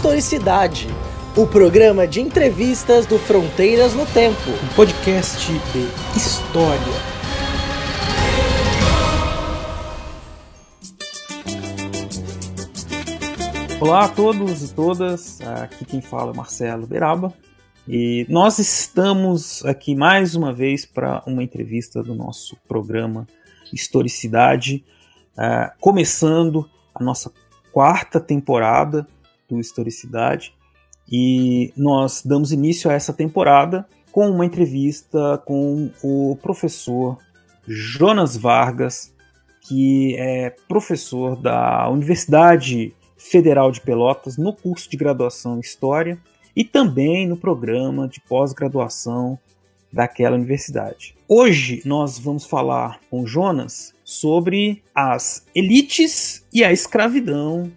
Historicidade, o programa de entrevistas do Fronteiras no Tempo. Um podcast de história. Olá a todos e todas, aqui quem fala é Marcelo Beraba e nós estamos aqui mais uma vez para uma entrevista do nosso programa Historicidade, uh, começando a nossa quarta temporada do Historicidade e nós damos início a essa temporada com uma entrevista com o professor Jonas Vargas, que é professor da Universidade Federal de Pelotas no curso de graduação em História e também no programa de pós-graduação daquela universidade. Hoje nós vamos falar com Jonas sobre as elites e a escravidão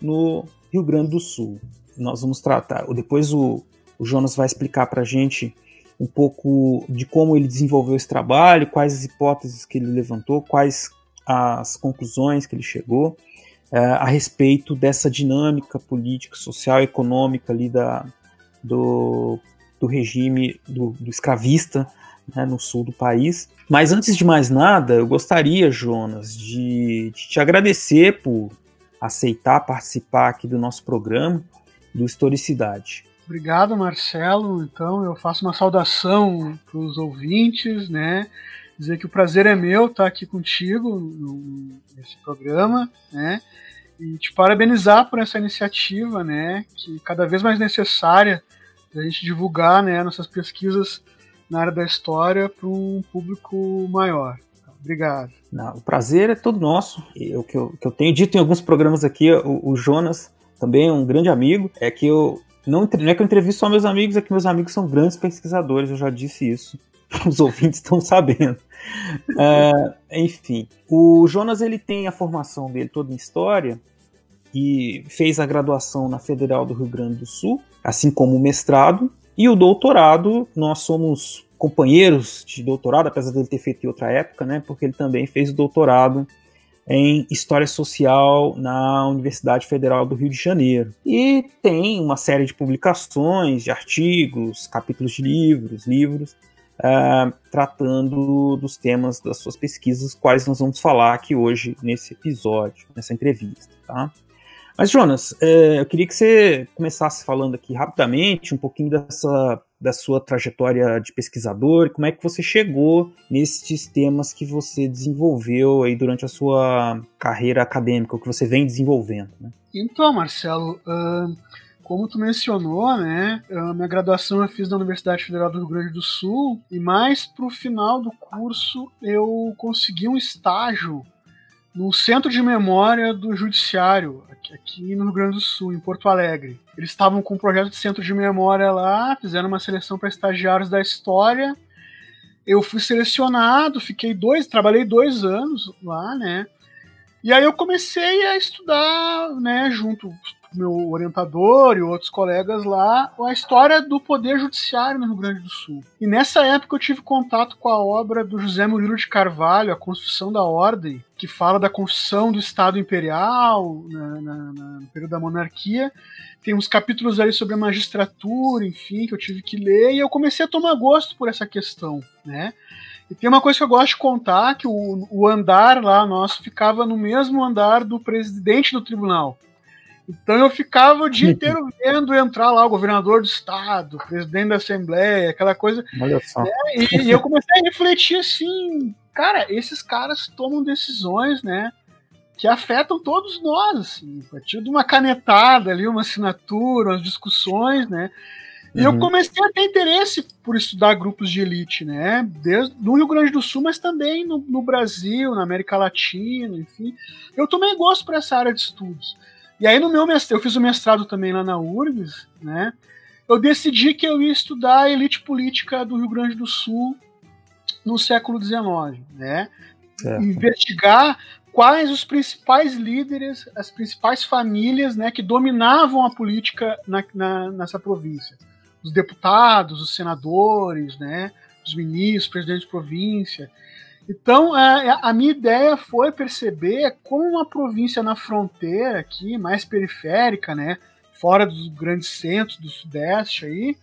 no Rio Grande do Sul. Nós vamos tratar, depois o, o Jonas vai explicar para a gente um pouco de como ele desenvolveu esse trabalho, quais as hipóteses que ele levantou, quais as conclusões que ele chegou é, a respeito dessa dinâmica política, social econômica ali da, do, do regime do, do escravista né, no sul do país. Mas antes de mais nada, eu gostaria, Jonas, de, de te agradecer por aceitar participar aqui do nosso programa do Historicidade. Obrigado, Marcelo. Então, eu faço uma saudação para os ouvintes, né? Dizer que o prazer é meu estar aqui contigo nesse programa, né? E te parabenizar por essa iniciativa, né? Que cada vez mais necessária a gente divulgar, né, nossas pesquisas na área da história para um público maior. Obrigado. Não, o prazer é todo nosso. O que eu, que eu tenho dito em alguns programas aqui, o, o Jonas também é um grande amigo, é que eu não, não é que eu entrevisto só meus amigos, é que meus amigos são grandes pesquisadores, eu já disse isso. Os ouvintes estão sabendo. Uh, enfim, o Jonas ele tem a formação dele toda em história e fez a graduação na Federal do Rio Grande do Sul, assim como o mestrado e o doutorado. Nós somos companheiros de doutorado, apesar dele ter feito em outra época, né? Porque ele também fez o doutorado em História Social na Universidade Federal do Rio de Janeiro. E tem uma série de publicações, de artigos, capítulos de livros, livros, uh, tratando dos temas das suas pesquisas, quais nós vamos falar aqui hoje nesse episódio, nessa entrevista. Tá? Mas, Jonas, é, eu queria que você começasse falando aqui rapidamente um pouquinho dessa da sua trajetória de pesquisador, como é que você chegou nesses temas que você desenvolveu aí durante a sua carreira acadêmica, o que você vem desenvolvendo. Né? Então, Marcelo, uh, como tu mencionou, né, a minha graduação eu fiz na Universidade Federal do Rio Grande do Sul e mais para o final do curso eu consegui um estágio no Centro de Memória do Judiciário, aqui, no Rio Grande do Sul, em Porto Alegre. Eles estavam com um projeto de centro de memória lá, fizeram uma seleção para estagiários da história. Eu fui selecionado, fiquei dois, trabalhei dois anos lá, né? E aí eu comecei a estudar, né, junto meu orientador e outros colegas lá a história do poder judiciário no Rio Grande do Sul. E nessa época eu tive contato com a obra do José Murilo de Carvalho, A Construção da Ordem, que fala da construção do Estado Imperial na, na, na, no período da monarquia. Tem uns capítulos ali sobre a magistratura, enfim, que eu tive que ler, e eu comecei a tomar gosto por essa questão, né? E tem uma coisa que eu gosto de contar, que o, o andar lá nosso ficava no mesmo andar do presidente do tribunal. Então eu ficava o dia inteiro vendo entrar lá o governador do estado, o presidente da assembleia, aquela coisa. Olha só. Né? E, e, eu comecei a refletir assim, cara, esses caras tomam decisões, né? Que afetam todos nós, assim, a partir de uma canetada ali, uma assinatura, umas discussões, né? E uhum. eu comecei a ter interesse por estudar grupos de elite, né? Desde no Rio Grande do Sul, mas também no, no Brasil, na América Latina, enfim. Eu tomei gosto para essa área de estudos. E aí no meu mestrado, eu fiz o mestrado também lá na URGS, né? Eu decidi que eu ia estudar a elite política do Rio Grande do Sul no século XIX, né? Investigar quais os principais líderes, as principais famílias, né, que dominavam a política na, na, nessa província. Os deputados, os senadores, né, os ministros, presidentes de província. Então, a, é, é, a, minha ideia foi perceber como uma província na fronteira aqui, mais periférica, né, fora dos grandes centros do Sudeste aí,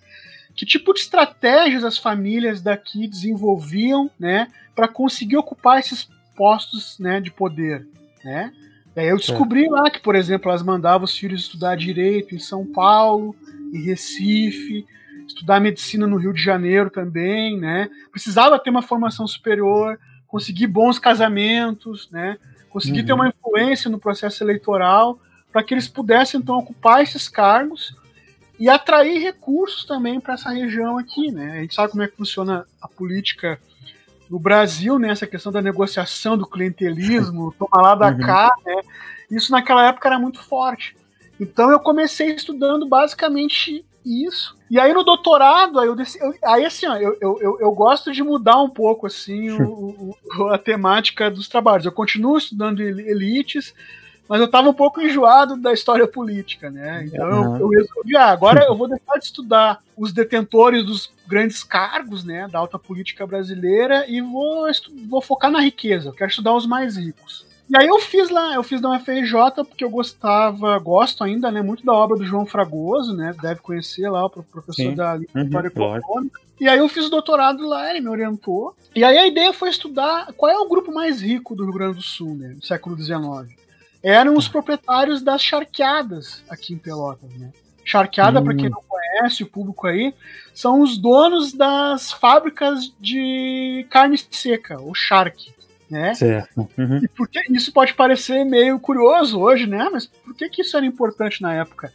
que tipo de estratégias as famílias daqui desenvolviam, né, para conseguir ocupar esses postos, né, de poder, né? E aí eu descobri é. lá que, por exemplo, elas mandavam os filhos estudar direito em São Paulo, em Recife, estudar medicina no Rio de Janeiro também, né? Precisava ter uma formação superior, conseguir bons casamentos, né? Conseguir uhum. ter uma influência no processo eleitoral para que eles pudessem então ocupar esses cargos e atrair recursos também para essa região aqui, né? A gente sabe como é que funciona a política no Brasil, né? Essa questão da negociação, do clientelismo, tomar lá da uhum. cá, né? Isso naquela época era muito forte. Então eu comecei estudando basicamente isso. E aí no doutorado, aí, eu, eu aí assim, ó, eu, eu, eu, gosto de mudar um pouco assim o, o, a temática dos trabalhos. Eu continuo estudando elites, mas eu estava um pouco enjoado da história política, né? Então uhum. eu, eu, resolvi, ah, agora eu vou deixar de estudar os detentores dos grandes cargos, né, da alta política brasileira e vou, vou focar na riqueza. Eu quero estudar os mais ricos. E aí eu fiz lá, eu fiz na UFRJ porque eu gostava, gosto ainda, né, muito da obra do João Fragoso, né, deve conhecer lá, o professor Sim. da História uhum, Econômica. E aí eu fiz o doutorado lá, ele me orientou. E aí a ideia foi estudar qual é o grupo mais rico do Rio Grande do Sul, né, no século XIX eram os proprietários das charqueadas aqui em Pelotas, né? Charqueada, hum. para quem não conhece, o público aí, são os donos das fábricas de carne seca, o charque. Né? Certo. Uhum. E isso pode parecer meio curioso hoje, né? Mas por que, que isso era importante na época?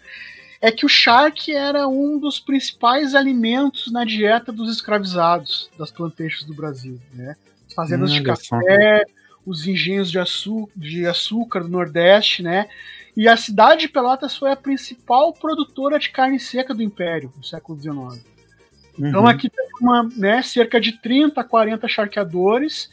É que o charque era um dos principais alimentos na dieta dos escravizados das plantations do Brasil, né? Fazendas hum, de café, os engenhos de, de açúcar do Nordeste, né? E a cidade de Pelotas foi a principal produtora de carne seca do Império no século XIX. Então, uhum. Aqui tem uma, né, cerca de 30 a 40 charqueadores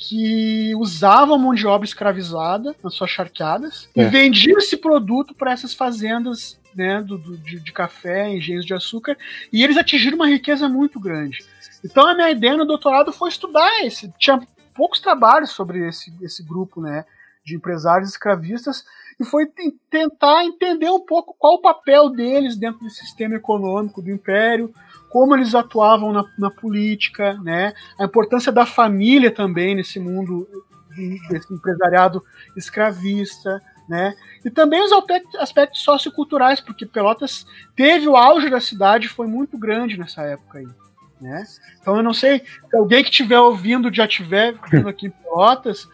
que usavam mão de obra escravizada nas suas charqueadas é. e vendiam esse produto para essas fazendas né, do, do de, de, café, engenhos de açúcar, e eles atingiram uma riqueza muito grande. Então a minha ideia no doutorado foi estudar esse. Tinha poucos trabalhos sobre esse, esse grupo né, de empresários escravistas e foi tentar entender um pouco qual o papel deles dentro do sistema econômico do império, como eles atuavam na, na política, né, a importância da família também nesse mundo desse empresariado escravista, né? E também os aspectos socioculturais, porque Pelotas teve o auge da cidade, foi muito grande nessa época aí. Né? Então eu não sei, se alguém que estiver ouvindo já estiver vindo aqui em Pelotas,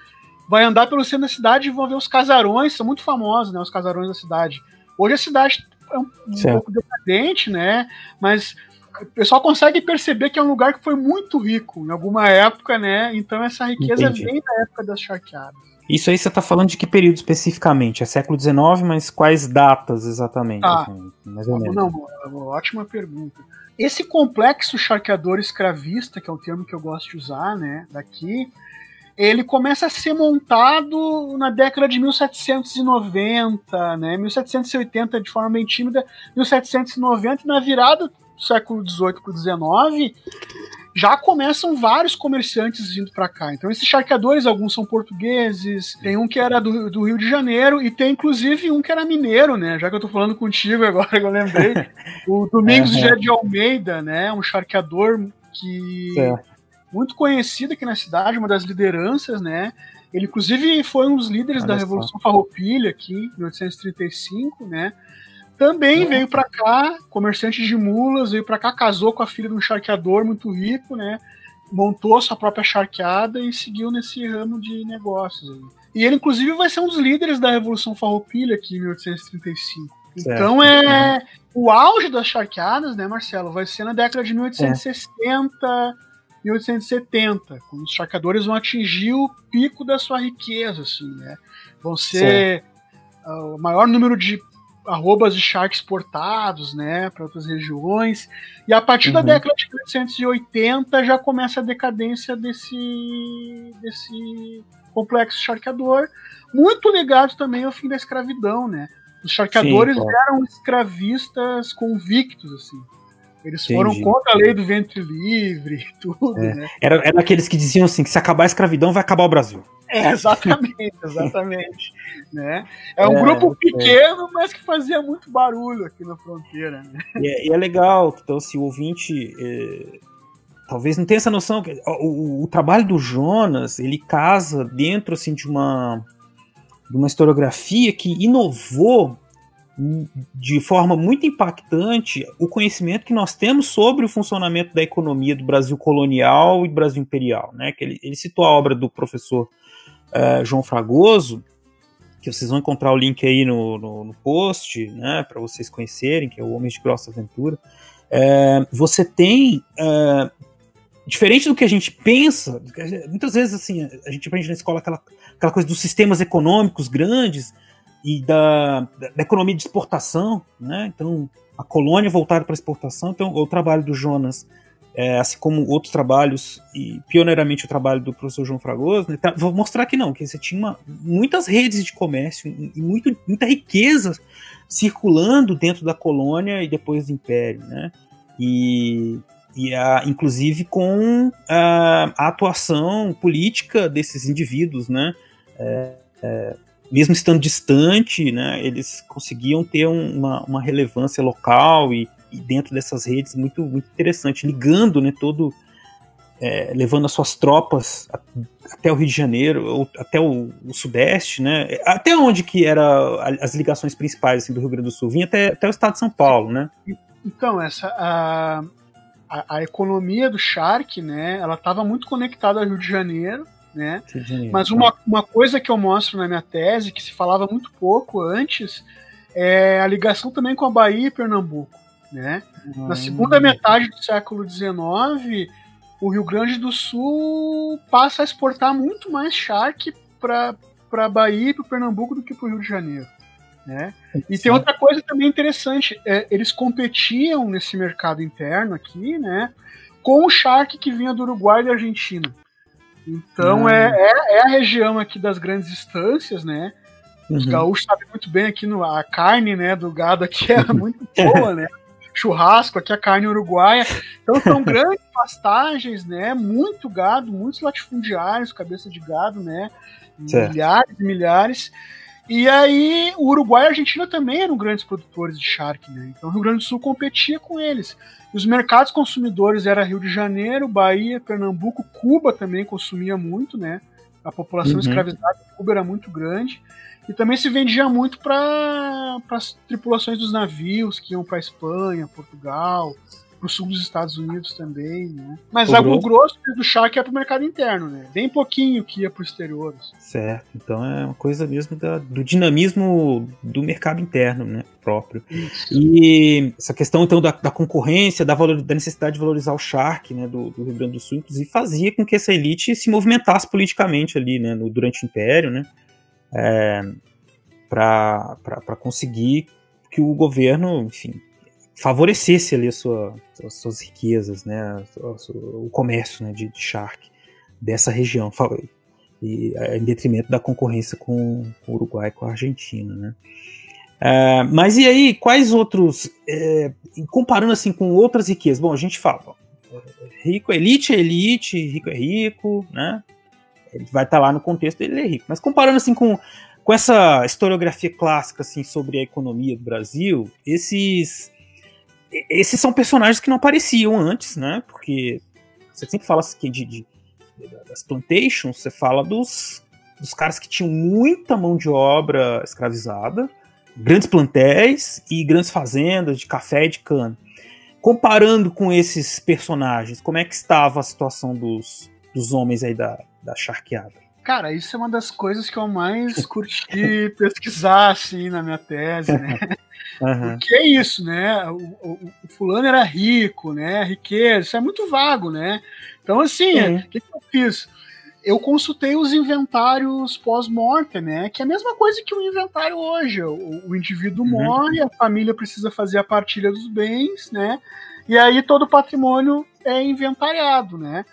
vai andar pelo centro da cidade e vão ver os casarões, são muito famosos, né, os casarões da cidade. Hoje a cidade é um, um pouco decadente, né, mas o pessoal consegue perceber que é um lugar que foi muito rico em alguma época, né, então essa riqueza Entendi. vem da época das charqueadas. Isso aí você está falando de que período especificamente? É século XIX, mas quais datas exatamente? Ah, assim, mais ou menos. Não, não, ótima pergunta. Esse complexo charqueador escravista, que é o termo que eu gosto de usar, né, daqui, ele começa a ser montado na década de 1790, né, 1780 de forma bem tímida, 1790 na virada século XVIII para XIX, já começam vários comerciantes vindo para cá. Então, esses charqueadores, alguns são portugueses, tem um que era do, do, Rio de Janeiro e tem inclusive um que era mineiro, né? Já que eu tô falando contigo agora que eu lembrei. o Domingos uhum. de Almeida, né? Um charqueador que. É. Muito conhecido aqui na cidade, uma das lideranças, né? Ele, inclusive, foi um dos líderes Olha da Revolução Farroupilha aqui, em 1835, né? Também uhum. veio para cá, comerciante de mulas, veio para cá, casou com a filha de um charqueador muito rico, né? Montou sua própria charqueada e seguiu nesse ramo de negócios. E ele, inclusive, vai ser um dos líderes da Revolução Farroupilha aqui em 1835. Certo. Então é o auge das charqueadas, né, Marcelo? Vai ser na década de 1860, é. 1870, quando os charqueadores vão atingir o pico da sua riqueza, assim, né? Vão ser uh, o maior número de arrobas de sharks exportados, né, para outras regiões. E a partir uhum. da década de 1880 já começa a decadência desse desse complexo charqueador, muito ligado também ao fim da escravidão, né? Os charqueadores Sim, eram escravistas convictos, assim. Eles foram Entendi. contra a lei do ventre livre e tudo, é. né? Era, era aqueles que diziam assim, que se acabar a escravidão, vai acabar o Brasil. É, exatamente, exatamente. né? É um é, grupo é. pequeno, mas que fazia muito barulho aqui na fronteira. Né? E, é, e é legal, então, se o ouvinte é, talvez não tenha essa noção, o, o, o, trabalho do Jonas, ele casa dentro assim, de, uma, de uma historiografia que inovou de forma muito impactante o conhecimento que nós temos sobre o funcionamento da economia do Brasil colonial e do Brasil imperial. Né? Que ele, ele citou a obra do professor uh, João Fragoso, que vocês vão encontrar o link aí no, no, no post, né, para vocês conhecerem, que é o Homem de Grossa Aventura. Uh, você tem, uh, diferente do que a gente pensa, muitas vezes assim, a gente aprende na escola aquela, aquela coisa dos sistemas econômicos grandes, e da, da, economia de exportação, né? Então, a colônia voltada para exportação. Então, o trabalho do Jonas, é, assim como outros trabalhos, e pioneiramente o trabalho do professor João Fragoso, né? Tá, vou mostrar que não, que você tinha uma, muitas redes de comércio e muito, muita riqueza circulando dentro da colônia e depois do império, né? E, e a, inclusive com a, a, atuação política desses indivíduos, né? É, é, mesmo estando distante, né, eles conseguiam ter um, uma, uma, relevância local e, e, dentro dessas redes muito, muito interessante, ligando né, todo, é, levando as suas tropas até o Rio de Janeiro, ou até o, o, Sudeste, né, até onde que era as ligações principais assim, do Rio Grande do Sul, vinha até, até o estado de São Paulo, né? Então, essa, a, a, a economia do Shark, né, ela estava muito conectada ao Rio de Janeiro, né? Mas uma, uma coisa que eu mostro na minha tese, que se falava muito pouco antes, é a ligação também com a Bahia e Pernambuco, né? Na hum. segunda metade do século XIX, o Rio Grande do Sul passa a exportar muito mais charque para para Bahia e para Pernambuco do que para o Rio de Janeiro. Né? E tem outra coisa também interessante, é, eles competiam nesse mercado interno aqui, né, com o charque que vinha do Uruguai e da Argentina. Então hum. é, é, é, a região aqui das grandes estâncias, né? Os uhum. gaúchos sabem muito bem aqui no, a carne né, do gado aqui é muito boa, né? Churrasco, aqui a carne uruguaia. Então são grandes pastagens, né? Muito gado, muitos latifundiários, cabeça de gado, né? Certo. Milhares e milhares. E aí, o Uruguai e a Argentina também eram grandes produtores de charque, né? Então o Rio Grande do Sul competia com eles. Os mercados consumidores era Rio de Janeiro, Bahia, Pernambuco, Cuba também consumia muito, né? A população uhum. escravizada em Cuba era muito grande. E também se vendia muito para as tripulações dos navios que iam para Espanha, Portugal, pro sul dos Estados Unidos também, né? Mas o, grosso, grosso do charque é pro mercado interno, né? Bem pouquinho que ia pro exterior. Assim. Certo, então é uma coisa mesmo da, do dinamismo do mercado interno, né? Próprio. Isso. E essa questão então da, da concorrência, da, valor, da, necessidade de valorizar o charque, né? Do, do, Rio Grande do Sul, inclusive fazia com que essa elite se movimentasse politicamente ali, né? No, durante o Império, né? É, para conseguir que o governo, enfim, favorecesse ali sua, as suas riquezas, né, o comércio né, de, de Shark dessa região, e, em detrimento da concorrência com, o Uruguai e com a Argentina, né. Uh, mas e aí, quais outros, é, comparando assim com outras riquezas? Bom, a gente fala, rico, elite é elite, rico é rico, né? Ele vai estar tá lá no contexto, ele é rico. Mas comparando assim com, com essa historiografia clássica assim sobre a economia do Brasil, esses esses são personagens que não apareciam antes, né? Porque você sempre fala assim, de, de, das plantations, você fala dos, dos caras que tinham muita mão de obra escravizada, grandes plantéis e grandes fazendas de café e de cana. Comparando com esses personagens, como é que estava a situação dos, dos homens aí da, da charqueada? Cara, isso é uma das coisas que eu mais curti pesquisar, assim, na minha tese, né? Uhum. Porque é isso, né? O, o, o, fulano era rico, né? Riqueza, isso é muito vago, né? Então, assim, o que, que eu fiz? eu consultei os inventários pós-morte, né? Que é a mesma coisa que o inventário hoje. O, o indivíduo uhum. morre, a família precisa fazer a partilha dos bens, né? E aí todo o patrimônio é inventariado, né?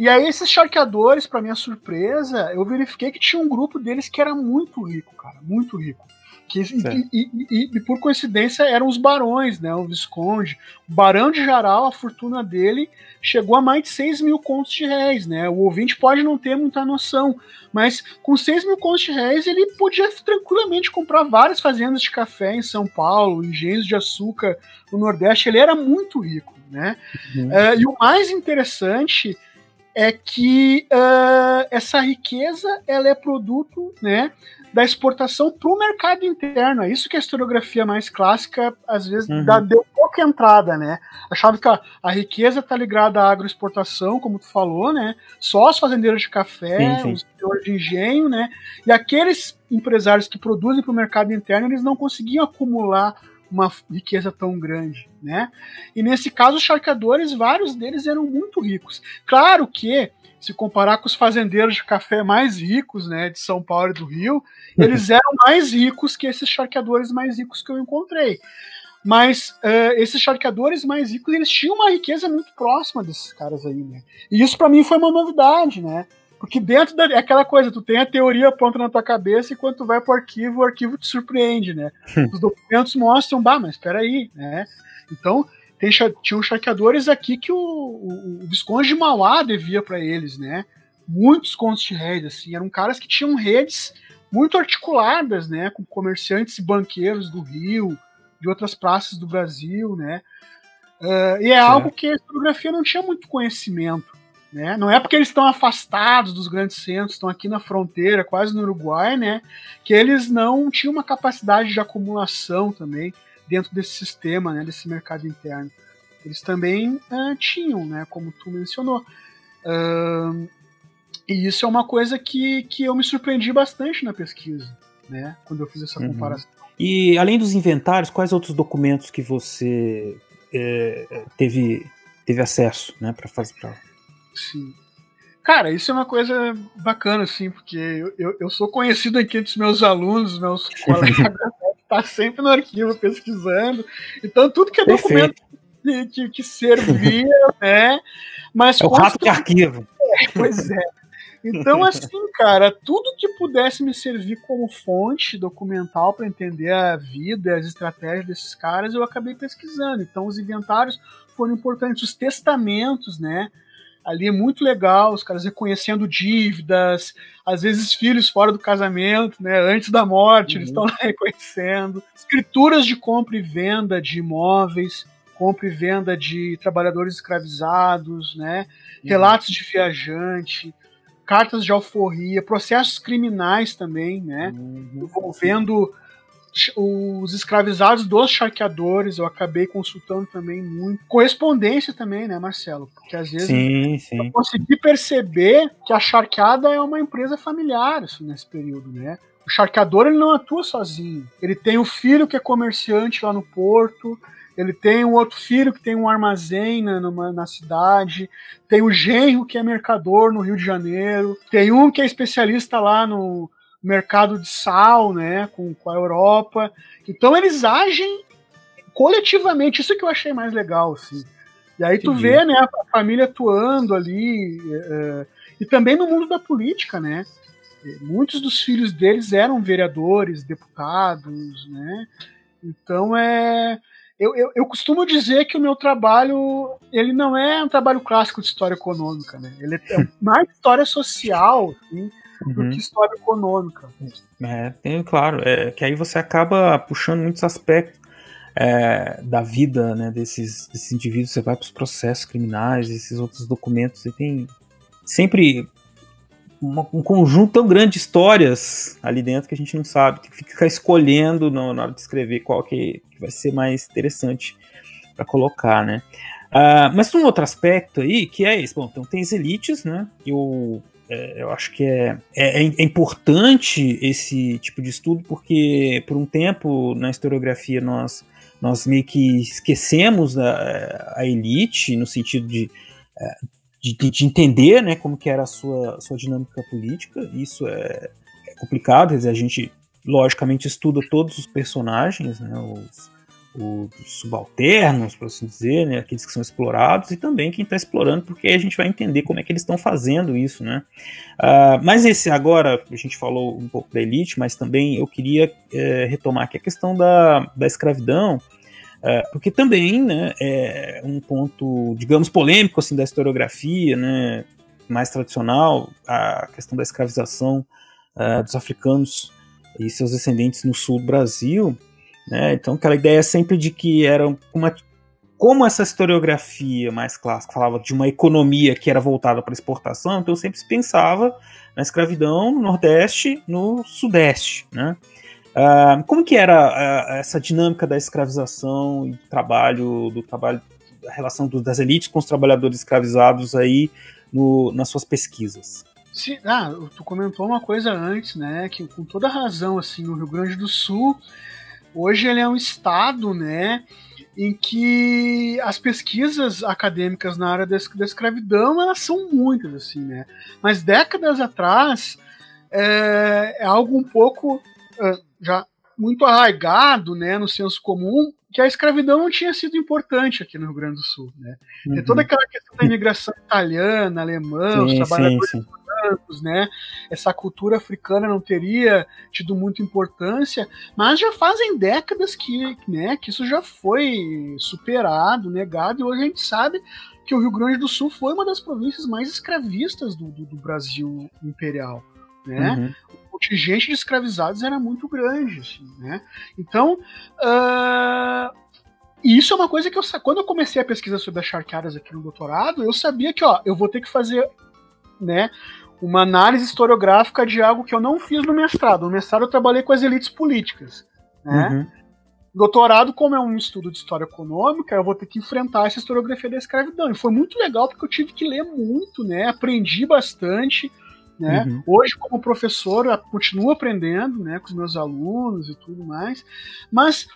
E aí esses charqueadores, para minha surpresa, eu verifiquei que tinha um grupo deles que era muito rico, cara, muito rico Que, e, e, e, e, por coincidência eram os barões, né? O Visconde. O Barão de Jaral, a fortuna dele chegou a mais de 6 mil contos de réis, né? O ouvinte pode não ter muita noção, mas com 6 mil contos de réis ele podia tranquilamente comprar várias fazendas de café em São Paulo, engenhos de açúcar no Nordeste. Ele era muito rico, né? Uhum. Uh, e o mais interessante é que uh, essa riqueza ela é produto, né? da exportação para o mercado interno. É isso que a historiografia mais clássica, às vezes, uhum. dá, deu pouca entrada, né? Achava que a, a riqueza está ligada à agroexportação, como tu falou, né? Só os fazendeiros de café, sim, sim. os senhores de engenho, né? E aqueles empresários que produzem para o mercado interno, eles não conseguiam acumular uma riqueza tão grande, né? E nesse caso, os charqueadores, vários deles eram muito ricos. Claro que se comparar com os fazendeiros de café mais ricos, né, de São Paulo e do Rio, eles eram mais ricos que esses charqueadores mais ricos que eu encontrei. Mas uh, esses charqueadores mais ricos, eles tinham uma riqueza muito próxima desses caras aí, né? E isso para mim foi uma novidade, né? Porque dentro da, é aquela coisa, tu tem a teoria pronta na tua cabeça e quando tu vai pro arquivo, o arquivo te surpreende, né? Os documentos mostram, bah, mas peraí, né? Então, tem, tinham charqueadores aqui que o, o, o Visconde de Mauá devia para eles, né? Muitos contos de réis, assim, eram caras que tinham redes muito articuladas, né, com comerciantes e banqueiros do Rio, de outras praças do Brasil, né? Uh, e é, é algo que a historiografia não tinha muito conhecimento. Né? Não é porque eles estão afastados dos grandes centros, estão aqui na fronteira, quase no Uruguai, né? que eles não tinham uma capacidade de acumulação também dentro desse sistema, né, desse mercado interno. Eles também uh, tinham, né, como tu mencionou. Uh, e isso é uma coisa que, que eu me surpreendi bastante na pesquisa, né, quando eu fiz essa uhum. comparação. E além dos inventários, quais outros documentos que você é, teve, teve acesso, né, para fazer? Pra... Sim. Cara, isso é uma coisa bacana, assim, porque eu, eu, eu sou conhecido aqui entre os meus alunos, meus colegas, tá sempre no arquivo pesquisando. Então, tudo que é Perfeito. documento que, que, que, servia, né? Mas é o rato de arquivo. É, pois é. Então, assim, cara, tudo que pudesse me servir como fonte documental para entender a vida, as estratégias desses caras, eu acabei pesquisando. Então, os inventários foram importantes, os testamentos, né? Ali é muito legal, os caras reconhecendo dívidas, às vezes filhos fora do casamento, né, antes da morte, uhum. eles estão lá reconhecendo. Escrituras de compra e venda de imóveis, compra e venda de trabalhadores escravizados, né, uhum. relatos de viajante, cartas de alforria, processos criminais também, né, uhum. envolvendo os escravizados dos charqueadores, eu acabei consultando também muito. Correspondência também, né, Marcelo? Porque às vezes sim, sim. eu consegui perceber que a charqueada é uma empresa familiar assim, nesse período, né? O charqueador ele não atua sozinho. Ele tem o filho que é comerciante lá no porto, ele tem um outro filho que tem um armazém na, numa, na cidade, tem o genro que é mercador no Rio de Janeiro, tem um que é especialista lá no, mercado de sal, né, com, com a Europa. Então eles agem coletivamente, isso que eu achei mais legal, assim. E aí tu Entendi. vê, né, a família atuando ali, é, e também no mundo da política, né, muitos dos filhos deles eram vereadores, deputados, né, então é... Eu, eu, eu, costumo dizer que o meu trabalho ele não é um trabalho clássico de história econômica, né? Ele é mais história social, assim, uhum. do que história econômica. É, tem, claro, é, que aí você acaba puxando muitos aspectos é, da vida né, desses, desses indivíduos, você vai para os processos criminais, esses outros documentos, e tem sempre uma, um conjunto tão grande de histórias ali dentro que a gente não sabe, tem que ficar escolhendo na hora de escrever qual que, que vai ser mais interessante para colocar, né? Uh, mas tem um outro aspecto aí que é esse. Bom, então tem as elites, né? E o é, eu acho que é, é, é, importante esse tipo de estudo, porque por um tempo na historiografia nós, nós meio que esquecemos a, a elite, no sentido de, é, de, de, entender né, como que era a sua, sua dinâmica política. Isso é, é complicado, quer dizer, a gente logicamente estuda todos os personagens, né, os, os subalternos, por assim dizer, né, aqueles que são explorados, e também quem está explorando, porque aí a gente vai entender como é que eles estão fazendo isso, né. Uh, mas esse agora, a gente falou um pouco da elite, mas também eu queria é, retomar aqui a questão da, da escravidão, é, porque também né, é um ponto, digamos, polêmico assim, da historiografia, né, mais tradicional, a questão da escravização uh, dos africanos e seus descendentes no sul do Brasil. Né, então, aquela ideia sempre de que era uma. Como essa historiografia mais clássica falava de uma economia que era voltada para exportação, então sempre se pensava na escravidão no Nordeste, no Sudeste, né? Uh, como que era uh, essa dinâmica da escravização e do trabalho, do trabalho, a relação do, das elites com os trabalhadores escravizados aí no, nas suas pesquisas? Ah, tu comentou uma coisa antes, né, que com toda razão, assim, o Rio Grande do Sul, hoje ele é um estado, né, em que as pesquisas acadêmicas na área da, escravidão, elas são muitas, assim, né, mas décadas atrás, é, é algo um pouco já muito arraigado né, no senso comum que a escravidão não tinha sido importante aqui no Rio Grande do Sul. Né? Uhum. toda aquela questão da imigração italiana, alemã, sim, os trabalhadores sim, sim. Né? essa cultura africana não teria tido muita importância, mas já fazem décadas que, né, que isso já foi superado, negado, e hoje a gente sabe que o Rio Grande do Sul foi uma das províncias mais escravistas do, do, do Brasil imperial. Né? Uhum contingente de escravizados era muito grande, assim, né? Então, uh, isso é uma coisa que eu quando eu comecei a pesquisa sobre as charqueadas aqui no doutorado, eu sabia que, ó, eu vou ter que fazer, né, uma análise historiográfica de algo que eu não fiz no mestrado. No mestrado eu trabalhei com as elites políticas, né? Uhum. Doutorado, como é um estudo de história econômica, eu vou ter que enfrentar essa historiografia da escravidão. E foi muito legal porque eu tive que ler muito, né? Aprendi bastante. Né? Uhum. Hoje, como professor, eu continuo aprendendo né, com os meus alunos e tudo mais, mas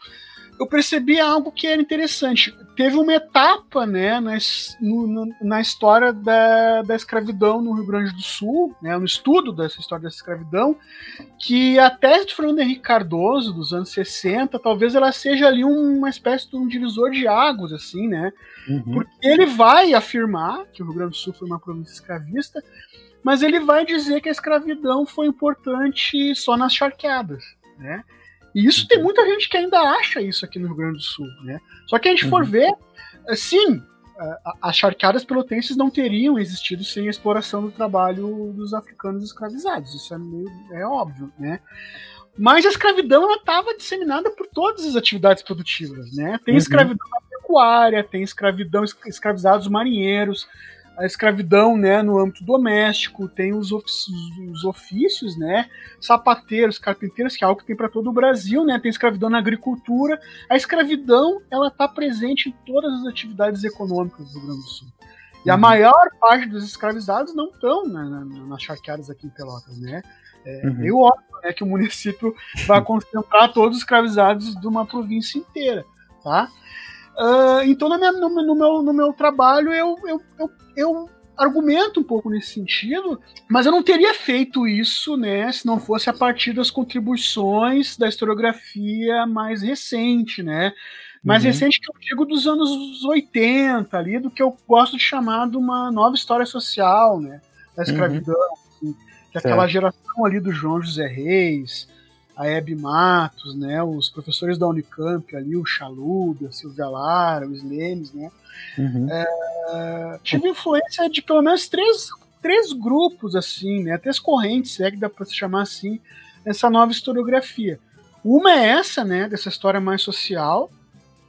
eu percebi algo que era interessante. Teve uma etapa né, na, no, na história da, da escravidão no Rio Grande do Sul, né, no estudo dessa história da escravidão, que a tese de Fernando Henrique Cardoso, dos anos 60, talvez ela seja ali uma espécie de um divisor de águas, assim, né? Uhum. Porque ele vai afirmar que o Rio Grande do Sul foi uma província escravista, mas ele vai dizer que a escravidão foi importante só nas charqueadas, né? E isso tem muita gente que ainda acha isso aqui no Rio Grande do Sul, né? Só que a gente uhum. for ver, sim, as charqueadas pelotenses não teriam existido sem a exploração do trabalho dos africanos escravizados, isso é, meio, é óbvio, né? Mas a escravidão estava disseminada por todas as atividades produtivas, né? Tem uhum. escravidão na pecuária, tem escravidão escravizados marinheiros, a escravidão né, no âmbito doméstico, tem os ofícios, os ofícios, né, sapateiros, carpinteiros, que é algo que tem para todo o Brasil, né, tem escravidão na agricultura. A escravidão ela está presente em todas as atividades econômicas do Rio Grande do Sul. E a uhum. maior parte dos escravizados não estão nas charqueadas aqui em Pelotas, né? É uhum. meio óbvio né, que o município vai concentrar todos os escravizados de uma província inteira, tá? Uh, então, no, minha, no, meu, no meu trabalho, eu, eu, eu, eu argumento um pouco nesse sentido, mas eu não teria feito isso, né, se não fosse a partir das contribuições da historiografia mais recente, né? Mais uhum. recente que eu digo dos anos 80 ali, do que eu gosto de chamar de uma nova história social, né? Da escravidão, uhum. assim, que é geração ali do João José Reis, a Hebe Matos, né, os professores da Unicamp ali, o Chaluda, a Silvia Lara, os Lemes, né, uhum. é, tive influência de pelo menos três, três grupos, assim, né, três correntes, é que dá para se chamar assim, essa nova historiografia. Uma é essa, né, dessa história mais social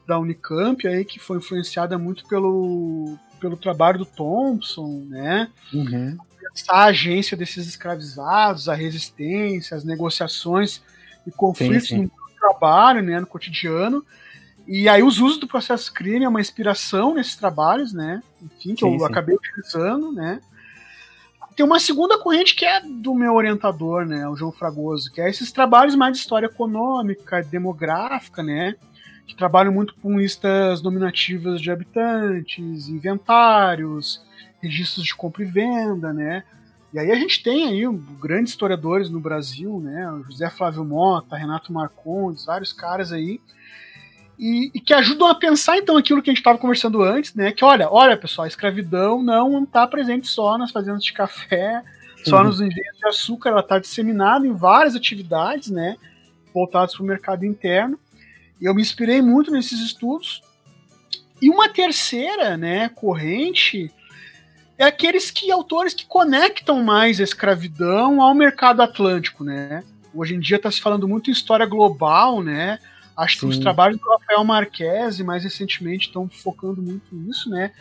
da Unicamp, aí, que foi influenciada muito pelo, pelo trabalho do Thompson, né, uhum. a agência desses escravizados, a resistência, as negociações e conflitos sim, sim. no trabalho, né, no cotidiano. E aí os usos do processo crime é uma inspiração nesses trabalhos, né? Enfim, que sim, eu acabei utilizando, né? Tem uma segunda corrente que é do meu orientador, né, o João Fragoso, que é esses trabalhos mais de história econômica, demográfica, né? Que trabalham muito com listas nominativas de habitantes, inventários, registros de compra e venda, né? E aí a gente tem aí grandes historiadores no Brasil, né? José Flávio Mota, Renato Marcondes, vários caras aí. e, e, que ajudam a pensar então aquilo que a gente estava conversando antes, né? Que olha, olha pessoal, a escravidão não está presente só nas fazendas de café, só uhum. nos engenhos de açúcar, ela está disseminada em várias atividades, né? Voltadas para o mercado interno. E eu me inspirei muito nesses estudos. E uma terceira, né, corrente é aqueles que autores que conectam mais a escravidão ao mercado atlântico, né? Hoje em dia está se falando muito em história global, né? Acho Sim. que os trabalhos do Rafael Marques, mais recentemente, estão focando muito nisso, né?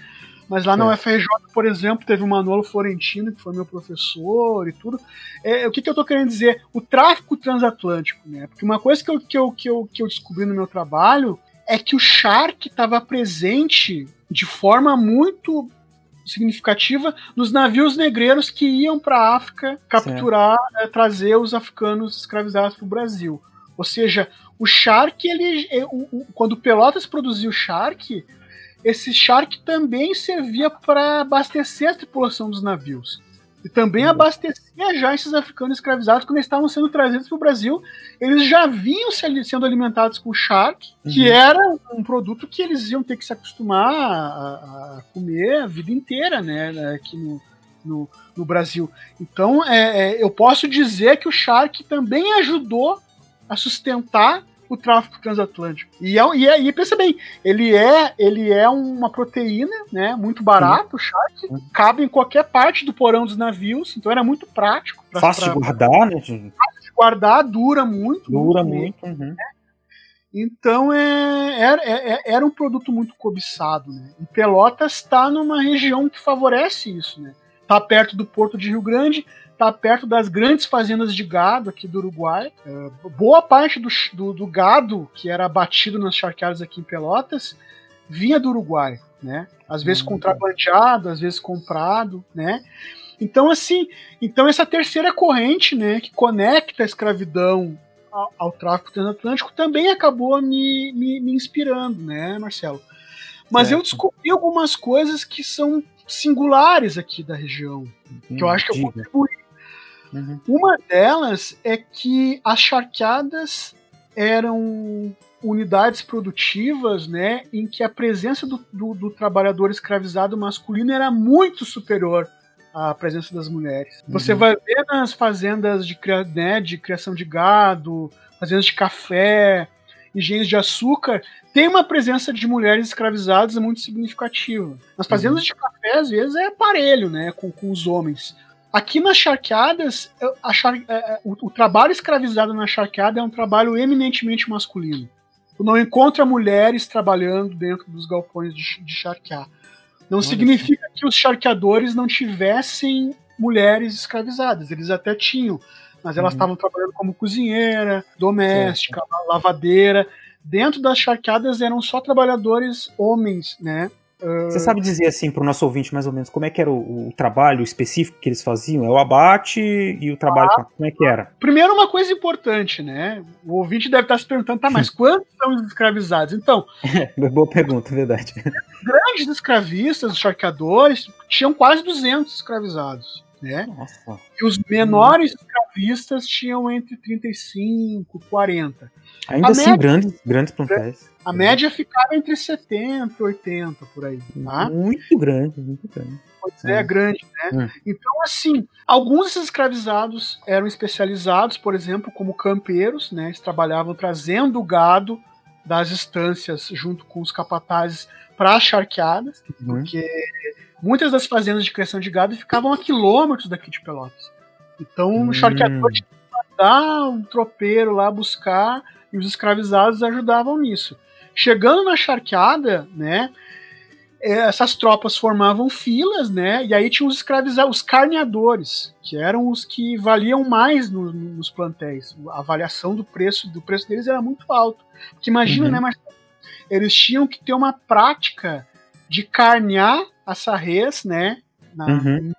Mas lá é. na UFRJ, por exemplo, teve o Manolo Florentino, que foi meu professor e tudo. É, o que, que eu estou querendo dizer? O tráfico transatlântico, né? Porque uma coisa que eu, que eu, que eu, que eu descobri no meu trabalho é que o Shark estava presente de forma muito significativa nos navios negreiros que iam para a África capturar, é, trazer os africanos escravizados para o Brasil. Ou seja, o Shark, ele, é, o, o, quando Pelotas produziu o Shark, esse Shark também servia para abastecer a tripulação dos navios. E também abastecia já esses africanos escravizados quando eles estavam sendo trazidos para o Brasil. Eles já vinham sendo alimentados com Shark, que uhum. era um produto que eles iam ter que se acostumar a, a comer a vida inteira, né, aqui no, no, no Brasil. Então, é, é, eu posso dizer que o Shark também ajudou a sustentar o tráfico transatlântico. E, é, e, é, e pensa bem, ele é, ele é uma proteína, né? Muito barato, o shark, cabe em qualquer parte do porão dos navios, então era muito prático. Pra, Fácil pra, de guardar, né? Fácil de guardar, dura muito. Dura muito. muito uhum. né? Então é, era, é, é, era um produto muito cobiçado. Né? E Pelotas está numa região que favorece isso. Né? Tá perto do Porto de Rio Grande, está perto das grandes fazendas de gado aqui do Uruguai. É, boa parte do, do, do, gado que era abatido nas charqueadas aqui em Pelotas vinha do Uruguai, né? Às vezes hum, contrabandeado, às vezes comprado, né? Então assim, então essa terceira corrente, né, que conecta a escravidão ao, ao tráfico transatlântico também acabou me, me, me inspirando, né, Marcelo? Mas certo. eu descobri algumas coisas que são singulares aqui da região, que eu acho que eu contribuí Uhum. Uma delas é que as charqueadas eram unidades produtivas, né, em que a presença do, do, do, trabalhador escravizado masculino era muito superior à presença das mulheres. Uhum. Você vai ver nas fazendas de, né, de criação de gado, fazendas de café, engenhos de açúcar, tem uma presença de mulheres escravizadas muito significativa. Nas fazendas uhum. de café, às vezes, é aparelho, né, com, com os homens. Aqui nas charqueadas, char... É, é, o, o, trabalho escravizado na charqueada é um trabalho eminentemente masculino. Tu não encontra mulheres trabalhando dentro dos galpões de, de charquear. Não Olha significa que os charqueadores não tivessem mulheres escravizadas. Eles até tinham, mas elas uhum. estavam uhum. trabalhando como cozinheira, doméstica, certo. lavadeira. Dentro das charqueadas eram só trabalhadores homens, né? Você sabe dizer assim para o nosso ouvinte mais ou menos como é que era o, o, trabalho específico que eles faziam? É o abate e o trabalho ah, como é que era? Primeiro uma coisa importante, né? O ouvinte deve estar se perguntando, tá, mas quantos são os escravizados? Então, boa pergunta, é verdade. Grandes escravistas, os charqueadores, tinham quase 200 escravizados, né? Nossa. E os menores escravistas tinham entre 35 e 40. Ainda a assim, média, grandes, grandes plantéis. A média ficava entre 70 e 80 por aí. Tá? Muito grande, muito grande. Pode é, é grande, né? É. Então, assim, alguns desses escravizados eram especializados, por exemplo, como campeiros, né? Eles trabalhavam trazendo o gado das estâncias junto com os capatazes para as charqueadas, uhum. porque muitas das fazendas de criação de gado ficavam a quilômetros daqui de Pelotas. Então, o charqueador tinha que mandar um tropeiro lá buscar e os escravizados ajudavam nisso. Chegando na charqueada, né, é, essas tropas formavam filas, né, e aí tinha os escravizados, os carneadores, que eram os que valiam mais no, nos plantéis. A avaliação do preço do preço deles era muito alto. Porque imagina, uhum. né, mas eles tinham que ter uma prática de carnear essa res, né, na, uhum.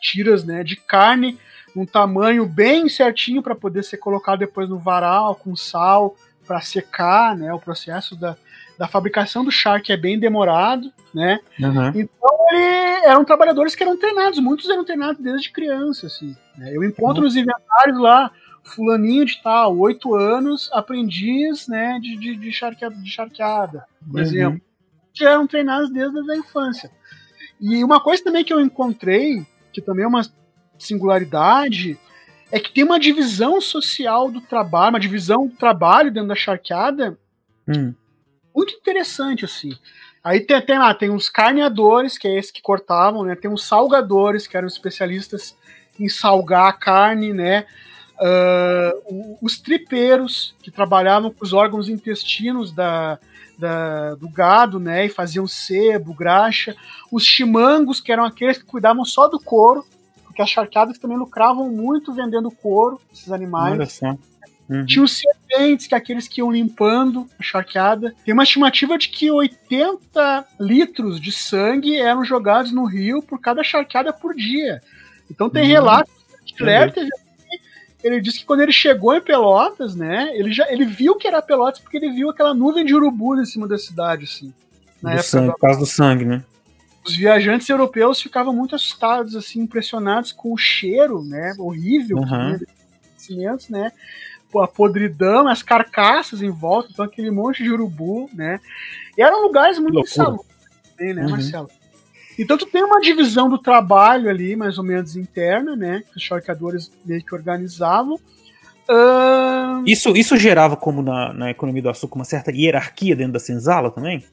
tiras, né, de carne um tamanho bem certinho para poder ser colocado depois no varal com sal para secar, né? O processo da, da fabricação do Shark é bem demorado, né? Uhum. Então ele, eram trabalhadores que eram treinados, muitos eram treinados desde criança, assim. Né? Eu encontro Uhum. nos inventários lá fulaninho de tal, oito anos, aprendiz, né, de, de, de, charqueada, de charqueada, por Uhum. exemplo. Já eram treinados desde a infância. E uma coisa também que eu encontrei, que também é uma singularidade, é que tem uma divisão social do trabalho, uma divisão do trabalho dentro da charqueada Hum. muito interessante, assim. Aí tem, tem lá, tem os carneadores, que é esse que cortavam, né? Tem os salgadores, que eram especialistas em salgar a carne, né? O- os tripeiros, que trabalhavam com os órgãos intestinos da, da- do gado, né? E faziam sebo, graxa. Os chimangos, que eram aqueles que cuidavam só do couro, porque as charqueadas também lucravam muito vendendo couro, esses animais. Olha só. Uhum. Tinha os serpentes, que é aqueles que iam limpando a charqueada. Tem uma estimativa de que 80 litros de sangue eram jogados no rio por cada charqueada por dia. Então tem Hum. relatos que Ler teve ele disse que quando ele chegou em Pelotas, né, ele já ele viu que era Pelotas porque ele viu aquela nuvem de urubus em cima da cidade, assim. Na Do época sangue, da- por causa do sangue, né? os viajantes europeus ficavam muito assustados, assim, impressionados com o cheiro, né, horrível Uhum. cimentos, né, pô, a podridão, as carcaças em volta, então aquele monte de urubu, né, e eram lugares muito insalubres também, né, Uhum. Marcelo? Então tu tem uma divisão do trabalho ali, mais ou menos interna, né, que os charqueadores meio que organizavam. Ahn, Isso, isso gerava, como na, na economia do açúcar, uma certa hierarquia dentro da senzala também?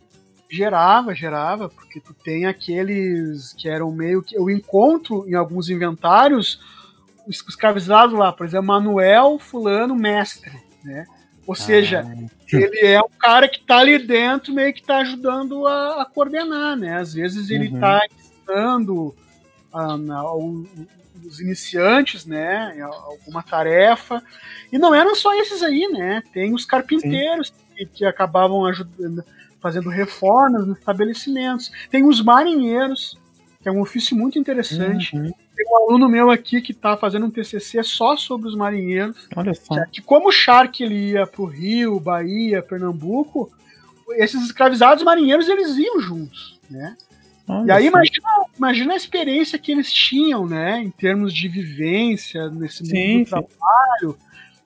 Gerava, gerava, porque tu tem aqueles que eram meio que. Eu encontro em alguns inventários os escravizados lá, por exemplo, Manuel Fulano Mestre, né? Ou seja, Ah, ele é um cara que tá ali dentro, meio que tá ajudando a, a coordenar, né? Às vezes ele Uhum. tá ensinando ah, o- os iniciantes, né? Alguma tarefa. E não eram só esses aí, né? Tem os carpinteiros que, que acabavam ajudando, fazendo reformas nos estabelecimentos. Tem os marinheiros, que é um ofício muito interessante. uhum. Tem um aluno meu aqui que está fazendo um TCC só sobre os marinheiros Olha só. que como o Shark ele ia pro Rio, Bahia, Pernambuco, esses escravizados marinheiros eles iam juntos, né? Olha E aí imagina, imagina a experiência que eles tinham, né, em termos de vivência nesse mundo Sim, do trabalho.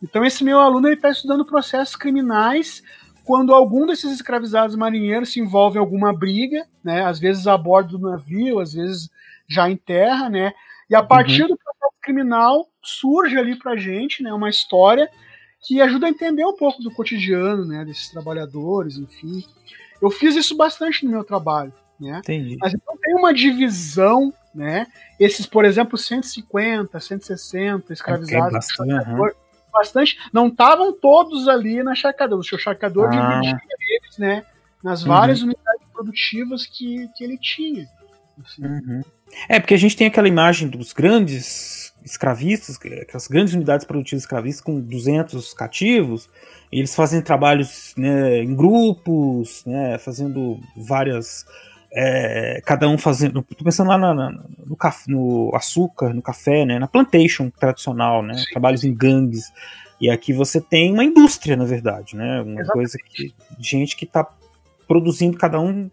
Então esse meu aluno ele está estudando processos criminais quando algum desses escravizados marinheiros se envolve em alguma briga, né, às vezes a bordo do navio, às vezes já em terra, né, e a partir do processo criminal surge ali pra gente, né, uma história que ajuda a entender um pouco do cotidiano, né, desses trabalhadores, enfim. Eu fiz isso bastante no meu trabalho, né? Entendi. Mas então tem uma divisão, né? Esses, por exemplo, 150, 160 escravizados, É bastante, charcador, bastante, não estavam todos ali na charcadora. O seu charcador Ah. dividia eles, né? Nas várias unidades produtivas que, que ele tinha. Assim. Uhum. É, porque a gente tem aquela imagem dos grandes escravistas, que- aquelas grandes unidades produtivas escravistas com 200 cativos, e eles fazem trabalhos né, em grupos, né, fazendo várias. é, cada um fazendo. Tô pensando lá na- na- no, no açúcar, no café, né, na plantation tradicional, né, Sim. trabalhos em gangues. E aqui você tem uma indústria, na verdade, né, uma Exatamente. coisa que. gente que está produzindo, cada um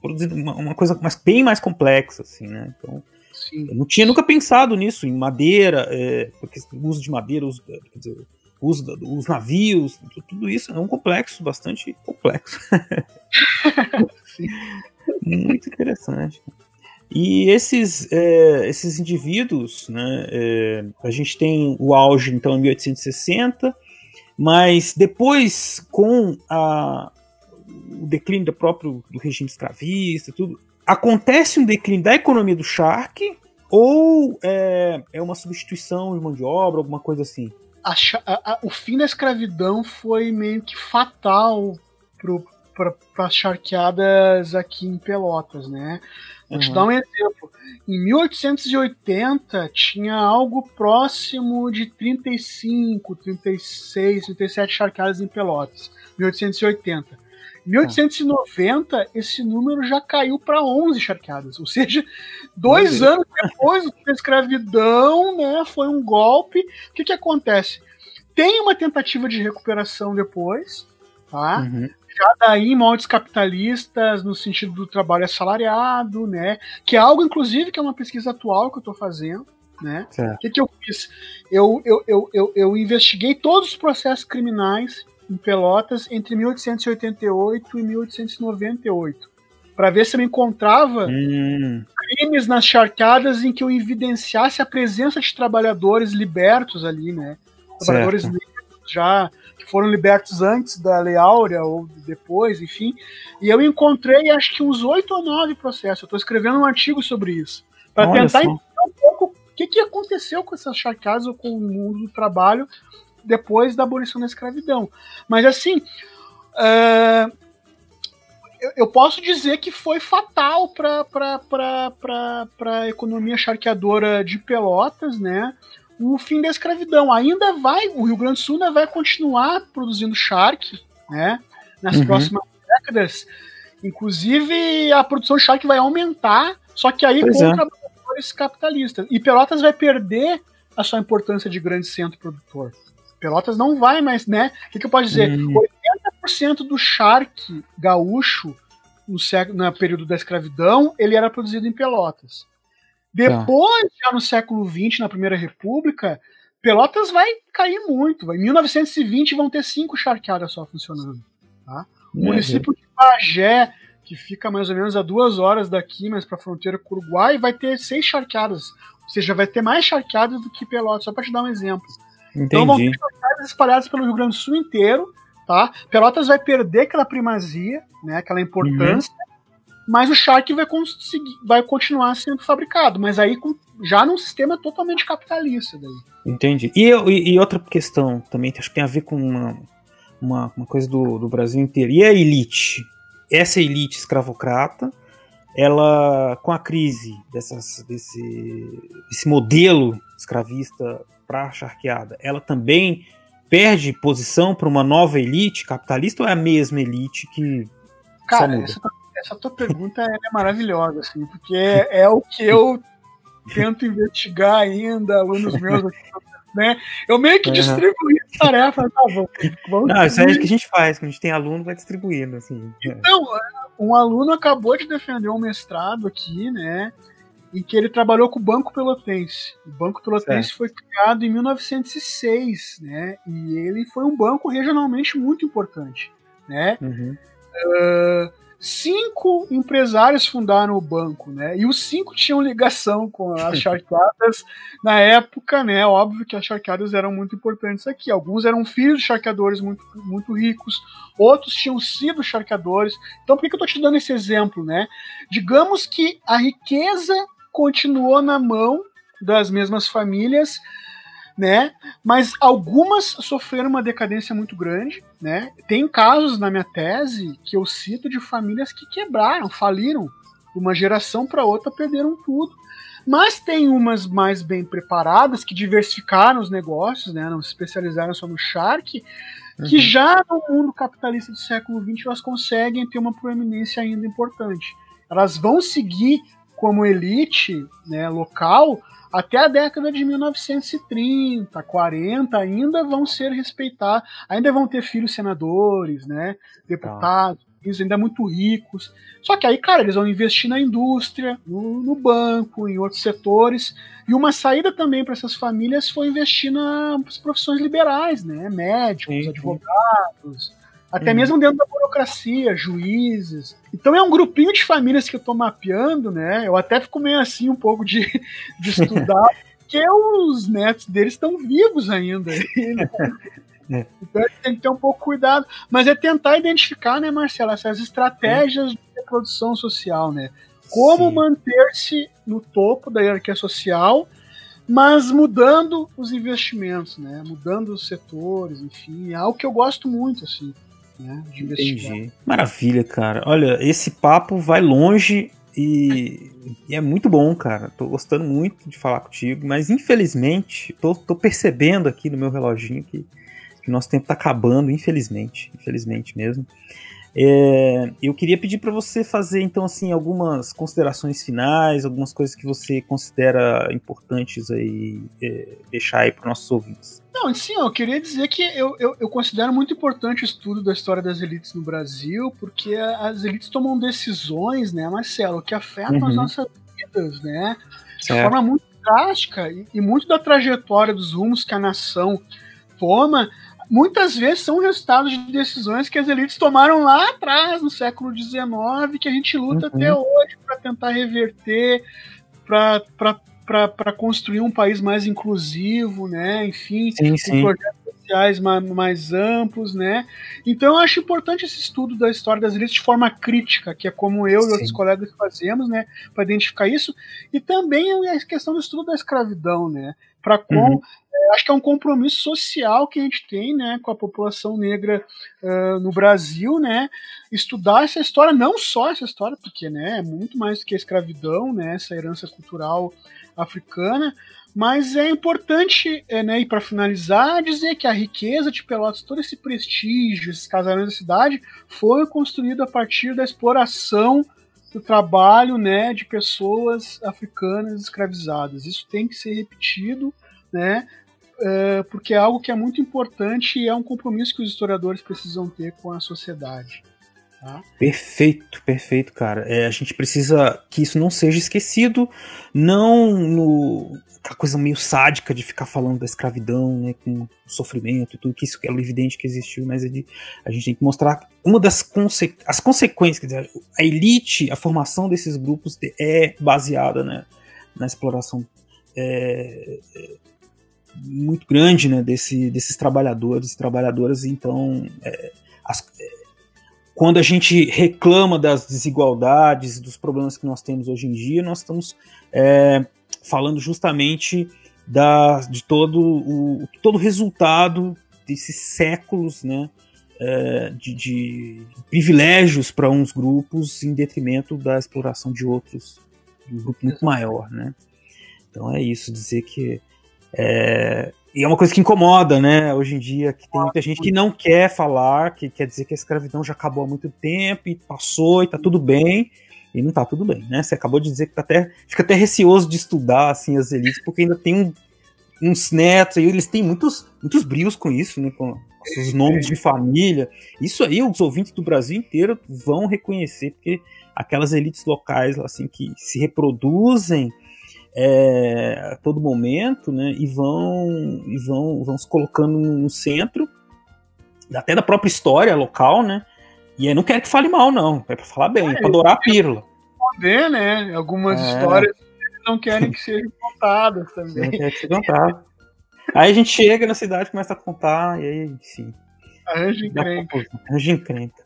produzindo uma, uma coisa mais, bem mais complexa, assim, né? Então, Sim. eu não tinha nunca pensado nisso, em madeira, é, porque o uso de madeira, uso, quer dizer, uso os navios, tu- tudo isso é um complexo, bastante complexo. Muito interessante. E esses, é, esses indivíduos, né, é, a gente tem o auge então em 1860, mas depois com a, o declínio do próprio do regime escravista, tudo, acontece um declínio da economia do Shark ou é, é uma substituição de mão de obra, alguma coisa assim? a a- o fim da escravidão foi meio que fatal para as charqueadas aqui em Pelotas, né? Vou te Uhum. dar um exemplo. Em 1880 tinha algo próximo de 35, 36, 37 charqueadas em Pelotas. 1880. Em 1890, esse número já caiu para 11 charqueadas. Ou seja, dois anos depois da escravidão, né, foi um golpe. O que, que acontece? Tem uma tentativa de recuperação depois, tá? Uhum. baseada em moldes capitalistas no sentido do trabalho assalariado, né? Que é algo, inclusive, que é uma pesquisa atual que eu estou fazendo. Né? O que, que eu fiz? Eu, eu, eu, eu, eu investiguei todos os processos criminais em Pelotas entre 1888 e 1898 para ver se eu encontrava hum. crimes nas charqueadas em que eu evidenciasse a presença de trabalhadores libertos ali, né? Trabalhadores libertos já que foram libertos antes da Lei Áurea ou depois, enfim. E eu encontrei acho que uns oito ou nove processos. Eu estou escrevendo um artigo sobre isso para tentar entender um pouco o que, que aconteceu com essas charqueadas ou com o mundo do trabalho depois da abolição da escravidão. Mas assim, uh, eu, eu, posso dizer que foi fatal para a economia charqueadora de Pelotas, né? O fim da escravidão. Ainda vai, o Rio Grande do Sul ainda vai continuar produzindo charque, né? Nas uhum. próximas décadas. Inclusive, a produção de charque vai aumentar, só que aí pois com é. trabalhadores capitalistas. E Pelotas vai perder a sua importância de grande centro produtor. Pelotas não vai mais, né? O que, que eu posso dizer? Hum. 80% do charque gaúcho no, século, no período da escravidão, ele era produzido em Pelotas. Depois, tá. já no século XX, na Primeira República, Pelotas vai cair muito. Em 1920 vão ter cinco charqueadas só funcionando. Tá? O é, município de Pagé, que fica mais ou menos a duas horas daqui, mas para a fronteira com o Uruguai, vai ter seis charqueadas. Ou seja, vai ter mais charqueadas do que Pelotas, só para te dar um exemplo. Entendi. Então vão ter espalhadas pelo Rio Grande do Sul inteiro, tá? Pelotas vai perder aquela primazia, né, aquela importância, uhum. mas o Shark vai, conseguir, vai continuar sendo fabricado, mas aí com, já num sistema totalmente capitalista. Daí. Entendi. E, e, e, outra questão também, acho que tem a ver com uma, uma, uma coisa do, do Brasil inteiro. E a elite? Essa elite escravocrata, ela, com a crise dessas, desse, desse modelo escravista para a charqueada, ela também perde posição para uma nova elite capitalista ou é a mesma elite que Cara, essa, essa, tua pergunta é maravilhosa, assim, porque é, é o que eu tento investigar ainda, alunos meus aqui, né? Eu meio que distribuí as tarefas, tá, vamos, vamos Não, isso é o que a gente faz, quando a gente tem aluno, vai distribuindo, assim. Então, um aluno acabou de defender um mestrado aqui, né? Em que ele trabalhou com o Banco Pelotense. O Banco Pelotense certo. foi criado em 1906, né? E ele foi um banco regionalmente muito importante, né? Uhum. Uh, cinco empresários fundaram o banco, né? E os cinco tinham ligação com as charqueadas na época, né? Óbvio que as charqueadas eram muito importantes aqui. Alguns eram filhos de charqueadores muito, muito ricos, outros tinham sido charqueadores. Então, por que, que eu estou te dando esse exemplo, né? Digamos que a riqueza continuou na mão das mesmas famílias, né? Mas algumas sofreram uma decadência muito grande, né? Tem casos na minha tese que eu cito de famílias que quebraram, faliram, uma geração para outra perderam tudo. Mas tem umas mais bem preparadas que diversificaram os negócios, né? Não se especializaram só no Shark, que uhum. já no mundo capitalista do século XX elas conseguem ter uma proeminência ainda importante. Elas vão seguir como elite né, local até a década de 1930, 40 ainda vão ser respeitados, ainda vão ter filhos senadores, né, deputados, eles ainda muito ricos. Só que aí, cara, eles vão investir na indústria, no, no banco, em outros setores. E uma saída também para essas famílias foi investir nas profissões liberais, né, médicos, sim, advogados, até uhum. mesmo dentro da burocracia, juízes. Então é um grupinho de famílias que eu estou mapeando, né? Eu até fico meio assim um pouco de, de estudar, porque os netos deles estão vivos ainda. É. Então tem que ter um pouco cuidado. Mas é tentar identificar, né, Marcelo, essas estratégias de reprodução social, né? Como manter-se no topo da hierarquia social, mas mudando os investimentos, né? Mudando os setores, enfim, é algo que eu gosto muito, assim né, de investigar. Entendi. Maravilha, cara. Olha, esse papo vai longe e, e, é muito bom, cara. Tô gostando muito de falar contigo, mas infelizmente, tô, tô percebendo aqui no meu reloginho que, que o nosso tempo tá acabando, infelizmente. Infelizmente mesmo. É, eu queria pedir para você fazer então assim algumas considerações finais, algumas coisas que você considera importantes aí é, deixar aí para nossos ouvintes. Não, sim, eu queria dizer que eu, eu, eu, considero muito importante o estudo da história das elites no Brasil, porque as elites tomam decisões, né, Marcelo, que afetam uhum. as nossas vidas, né, de forma muito drástica e, e muito da trajetória dos rumos que a nação toma muitas vezes são resultados de decisões que as elites tomaram lá atrás, no século XIX, que a gente luta uhum. até hoje para tentar reverter, para construir um país mais inclusivo, né? Enfim, sim, sim. projetos sociais mais, mais, amplos, né? Então eu acho importante esse estudo da história das elites de forma crítica, que é como eu sim. e outros colegas fazemos, né? Para identificar isso. E também a questão do estudo da escravidão, né? Para como uhum acho que é um compromisso social que a gente tem, né, com a população negra uh, no Brasil, né, estudar essa história, não só essa história, porque, né, é muito mais do que a escravidão, né, essa herança cultural africana, mas é importante, é, né, e para finalizar, dizer que a riqueza de Pelotas, todo esse prestígio, esses casarões da cidade, foi construído a partir da exploração do trabalho, né, de pessoas africanas escravizadas. Isso tem que ser repetido, né, é, porque é algo que é muito importante e é um compromisso que os historiadores precisam ter com a sociedade. Tá? Perfeito, perfeito, cara. É, a gente precisa que isso não seja esquecido, não no aquela coisa meio sádica de ficar falando da escravidão, né, com sofrimento e tudo, que isso é evidente que existiu, mas é de, a gente tem que mostrar uma das conse as consequências, quer dizer, a elite, a formação desses grupos é baseada né, na exploração é, muito grande né, desse, desses trabalhadores e trabalhadoras. Então, é, as, é, quando a gente reclama das desigualdades, dos problemas que nós temos hoje em dia, nós estamos é, falando justamente da, de todo o todo resultado desses séculos né, é, de, de, privilégios para uns grupos em detrimento da exploração de outros, de um grupo muito maior. Né? Então é isso, dizer que é, e é uma coisa que incomoda, né? Hoje em dia, que tem muita gente que não quer falar, que quer dizer que a escravidão já acabou há muito tempo e passou e tá tudo bem. E não tá tudo bem, né? Você acabou de dizer que tá até, fica até receoso de estudar assim, as elites, porque ainda tem uns netos, e eles têm muitos, muitos brios com isso, né? Com, com os nomes de família. Isso aí, os ouvintes do Brasil inteiro vão reconhecer, porque aquelas elites locais assim que se reproduzem é, a todo momento, né? E vão, e vão, vão se colocando no centro, até da própria história local, né? E aí não quero que fale mal, não. É para falar bem, é, é para adorar a pílula. Poder, né? Algumas é. histórias não querem que sejam contadas também. Não quer que seja contado. Aí a gente chega na cidade, começa a contar, e aí, enfim. Arranja encrenca. Arranja encrenca.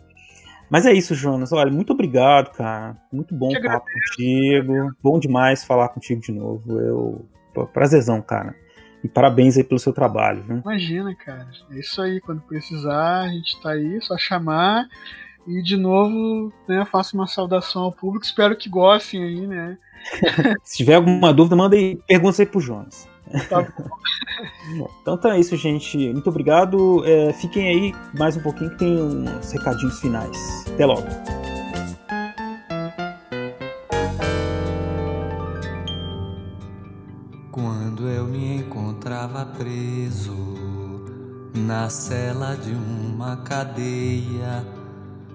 Mas é isso, Jonas. Olha, muito obrigado, cara. Muito bom falar contigo. Bom demais falar contigo de novo. Eu. prazerzão, cara. E parabéns aí pelo seu trabalho, viu? Imagina, cara. É isso aí. Quando precisar, a gente tá aí, só chamar. E de novo, né, faço uma saudação ao público. Espero que gostem aí, né? Se tiver alguma dúvida, manda aí perguntas aí pro Jonas. Tá então tá isso, gente. Muito obrigado. É, fiquem aí mais um pouquinho que tem uns recadinhos finais. Até logo. Quando eu me encontrava preso na cela de uma cadeia.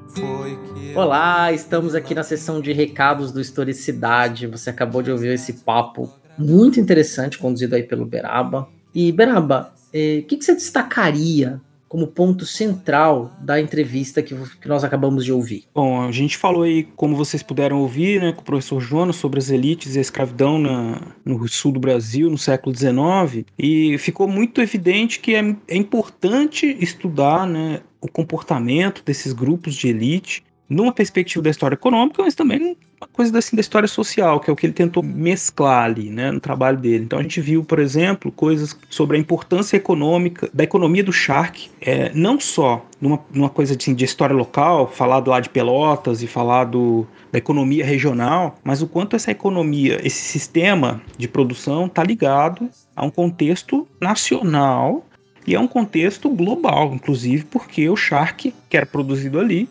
Foi que Olá, estamos aqui na sessão de recados do Historicidade. Você acabou de ouvir esse papo muito interessante, conduzido aí pelo Beraba. E, Beraba, o eh, que, que, você destacaria como ponto central da entrevista que, que, nós acabamos de ouvir? Bom, a gente falou aí, como vocês puderam ouvir, né, com o professor Jonas, sobre as elites e a escravidão na, no sul do Brasil, no século XIX, e ficou muito evidente que é, é importante estudar né, o comportamento desses grupos de elite numa perspectiva da história econômica, mas também uma coisa assim da história social, que é o que ele tentou mesclar ali, né, no trabalho dele. Então a gente viu, por exemplo, coisas sobre a importância econômica da economia do Shark, é, não só numa, numa coisa assim, de história local, falar do lado de Pelotas e falar do, da economia regional, mas o quanto essa economia, esse sistema de produção está ligado a um contexto nacional e a um contexto global, inclusive porque o Shark, que era produzido ali,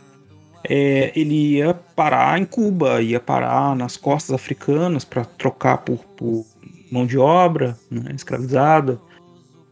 é, ele ia parar em Cuba, ia parar nas costas africanas para trocar por, por, mão de obra né, escravizada.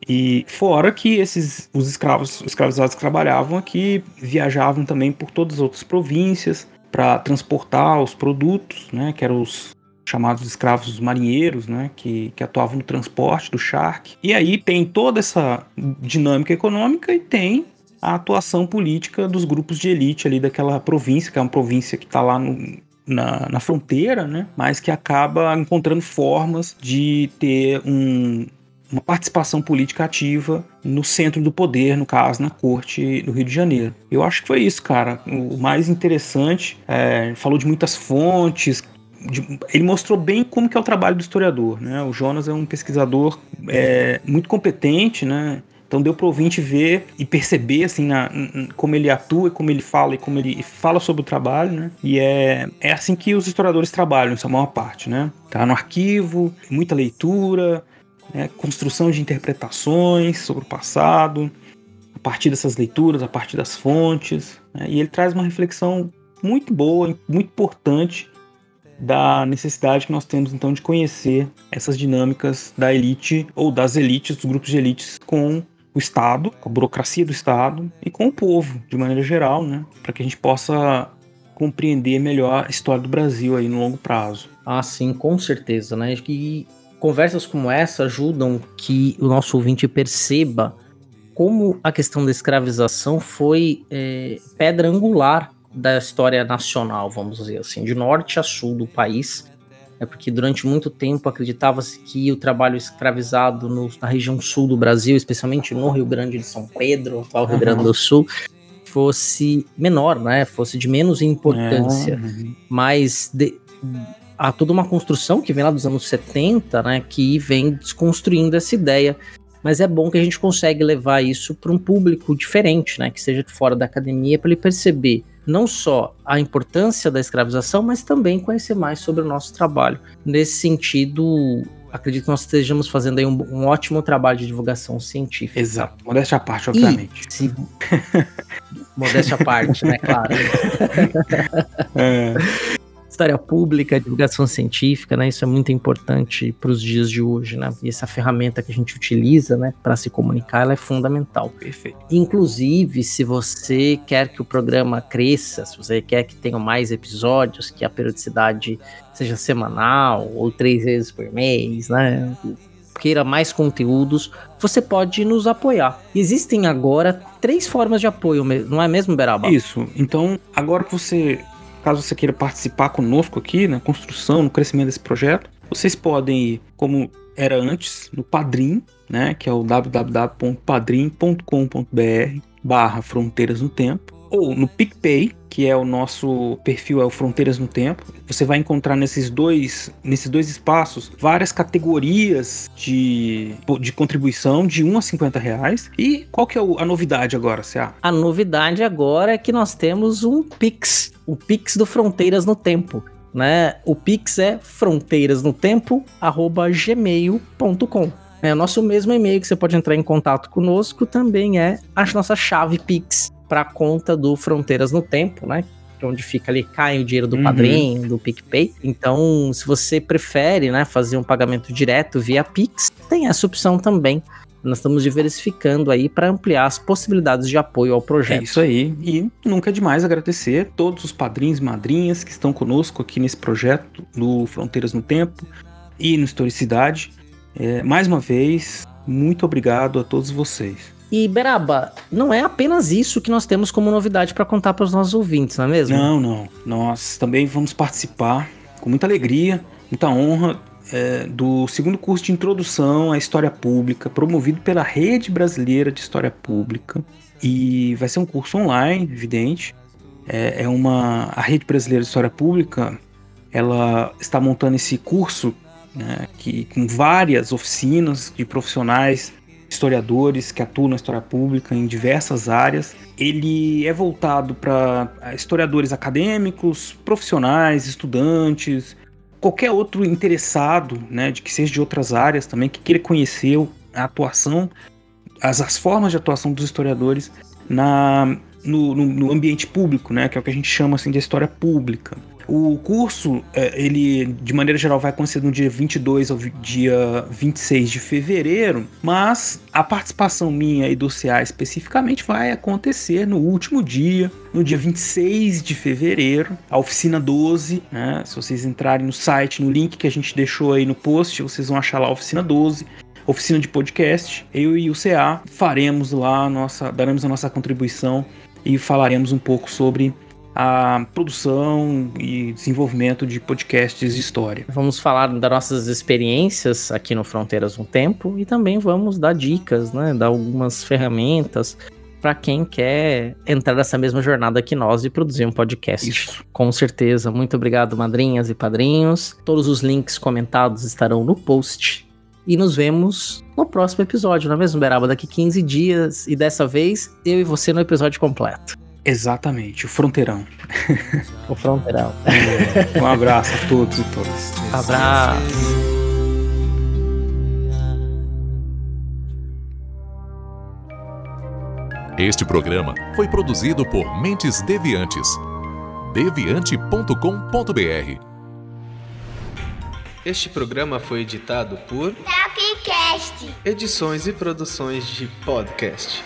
E fora que esses os escravos, os escravizados que trabalhavam aqui viajavam também por todas as outras províncias para transportar os produtos, né, que eram os chamados escravos marinheiros, né, que, que atuavam no transporte do Shark. E aí tem toda essa dinâmica econômica e tem a atuação política dos grupos de elite ali daquela província, que é uma província que está lá no, na, na, fronteira, né? Mas que acaba encontrando formas de ter um, uma participação política ativa no centro do poder, no caso, na corte do Rio de Janeiro. Eu acho que foi isso, cara. O mais interessante, é, falou de muitas fontes, ele mostrou bem como que é o trabalho do historiador, né? O Jonas é um pesquisador é, muito competente, né? Então deu para o ouvinte ver e perceber assim na, como ele atua, como ele fala e como ele fala sobre o trabalho, né? E é, é assim que os historiadores trabalham, essa maior parte, né? Tá no arquivo, muita leitura, né? construção de interpretações sobre o passado, a partir dessas leituras, a partir das fontes, né? e ele traz uma reflexão muito boa, muito importante da necessidade que nós temos então de conhecer essas dinâmicas da elite ou das elites, dos grupos de elites com o Estado, com a burocracia do Estado e com o povo, de maneira geral, né? Para que a gente possa compreender melhor a história do Brasil aí no longo prazo. Ah, sim, com certeza, né? E conversas como essa ajudam que o nosso ouvinte perceba como a questão da escravização foi é, pedra angular da história nacional, vamos dizer assim, de norte a sul do país é porque durante muito tempo acreditava-se que o trabalho escravizado no, na região sul do Brasil, especialmente no Rio Grande de São Pedro, atual Rio Grande do Sul, fosse menor, né? Fosse de menos importância. É. Mas de, há toda uma construção que vem lá dos anos 70, né? Que vem desconstruindo essa ideia. Mas é bom que a gente consegue levar isso para um público diferente, né? Que seja de fora da academia, para ele perceber não só a importância da escravização, mas também conhecer mais sobre o nosso trabalho. Nesse sentido, acredito que nós estejamos fazendo aí um, um ótimo trabalho de divulgação científica. Exato, modéstia à parte, obviamente. E, se... modéstia à parte, né, claro. é história pública, divulgação científica, né? Isso é muito importante para os dias de hoje, né? E essa ferramenta que a gente utiliza, né, para se comunicar, ela é fundamental. Perfeito. Inclusive, se você quer que o programa cresça, se você quer que tenha mais episódios, que a periodicidade seja semanal ou três vezes por mês, né? queira mais conteúdos, você pode nos apoiar. Existem agora três formas de apoio, não é mesmo, Beraba? Isso. Então, agora que você Caso você queira participar conosco aqui na construção, no crescimento desse projeto, vocês podem ir, como era antes, no Padrim, né, que é o www.padrim.com.br barra Fronteiras no Tempo, ou no PicPay, que é o nosso perfil, é o Fronteiras no Tempo. Você vai encontrar nesses dois, nesses dois espaços várias categorias de, de contribuição de 1 a 50 reais. E qual que é a novidade agora, Cia? A novidade agora é que nós temos um Pix, o Pix do Fronteiras no Tempo. Né? O Pix é fronteirasnotempo@gmail.com. É o nosso mesmo e-mail que você pode entrar em contato conosco também é a nossa chave Pix para a conta do Fronteiras no Tempo, né? Onde fica ali, cai o dinheiro do uhum. padrinho, do PicPay. Então, se você prefere, né, fazer um pagamento direto via Pix, tem essa opção também. Nós estamos diversificando aí para ampliar as possibilidades de apoio ao projeto. É isso aí. E nunca é demais agradecer todos os padrinhos e madrinhas que estão conosco aqui nesse projeto do Fronteiras no Tempo e no Historicidade. É, mais uma vez, muito obrigado a todos vocês. E Beraba, não é apenas isso que nós temos como novidade para contar para os nossos ouvintes, não é mesmo? Não, não. Nós também vamos participar com muita alegria, muita honra é, do segundo curso de Introdução à História Pública, promovido pela Rede Brasileira de História Pública. E vai ser um curso online, evidente. É, é uma a Rede Brasileira de História Pública, ela está montando esse curso né, que com várias oficinas de profissionais historiadores que atuam na história pública em diversas áreas. Ele é voltado para historiadores acadêmicos, profissionais, estudantes, qualquer outro interessado, né, de que seja de outras áreas também, que queira conhecer a atuação, as, as formas de atuação dos historiadores na no, no, no, ambiente público, né? Que é o que a gente chama assim de história pública. O curso, é, ele de maneira geral vai acontecer no dia 22 ao dia 26 de fevereiro, mas a participação minha e do CA especificamente vai acontecer no último dia, no dia 26 de fevereiro, a oficina 12, né? Se vocês entrarem no site, no link que a gente deixou aí no post, vocês vão achar lá a oficina 12 oficina de podcast. Eu e o CA faremos lá nossa, daremos a nossa contribuição e falaremos um pouco sobre a produção e desenvolvimento de podcasts de história. Vamos falar das nossas experiências aqui no Fronteiras um Tempo e também vamos dar dicas, né, dar algumas ferramentas para quem quer entrar nessa mesma jornada que nós e produzir um podcast. Isso. Com certeza. Muito obrigado, madrinhas e padrinhos. Todos os links comentados estarão no post. E nos vemos no próximo episódio, não é mesmo, Beraba? Daqui 15 dias. E dessa vez, eu e você no episódio completo. Exatamente, o fronteirão. o fronteirão. um abraço a todos e todas. Abraço. Este programa foi produzido por Mentes Deviantes. deviante.com.br. Este programa foi editado por Tapcast. Edições e produções de podcast.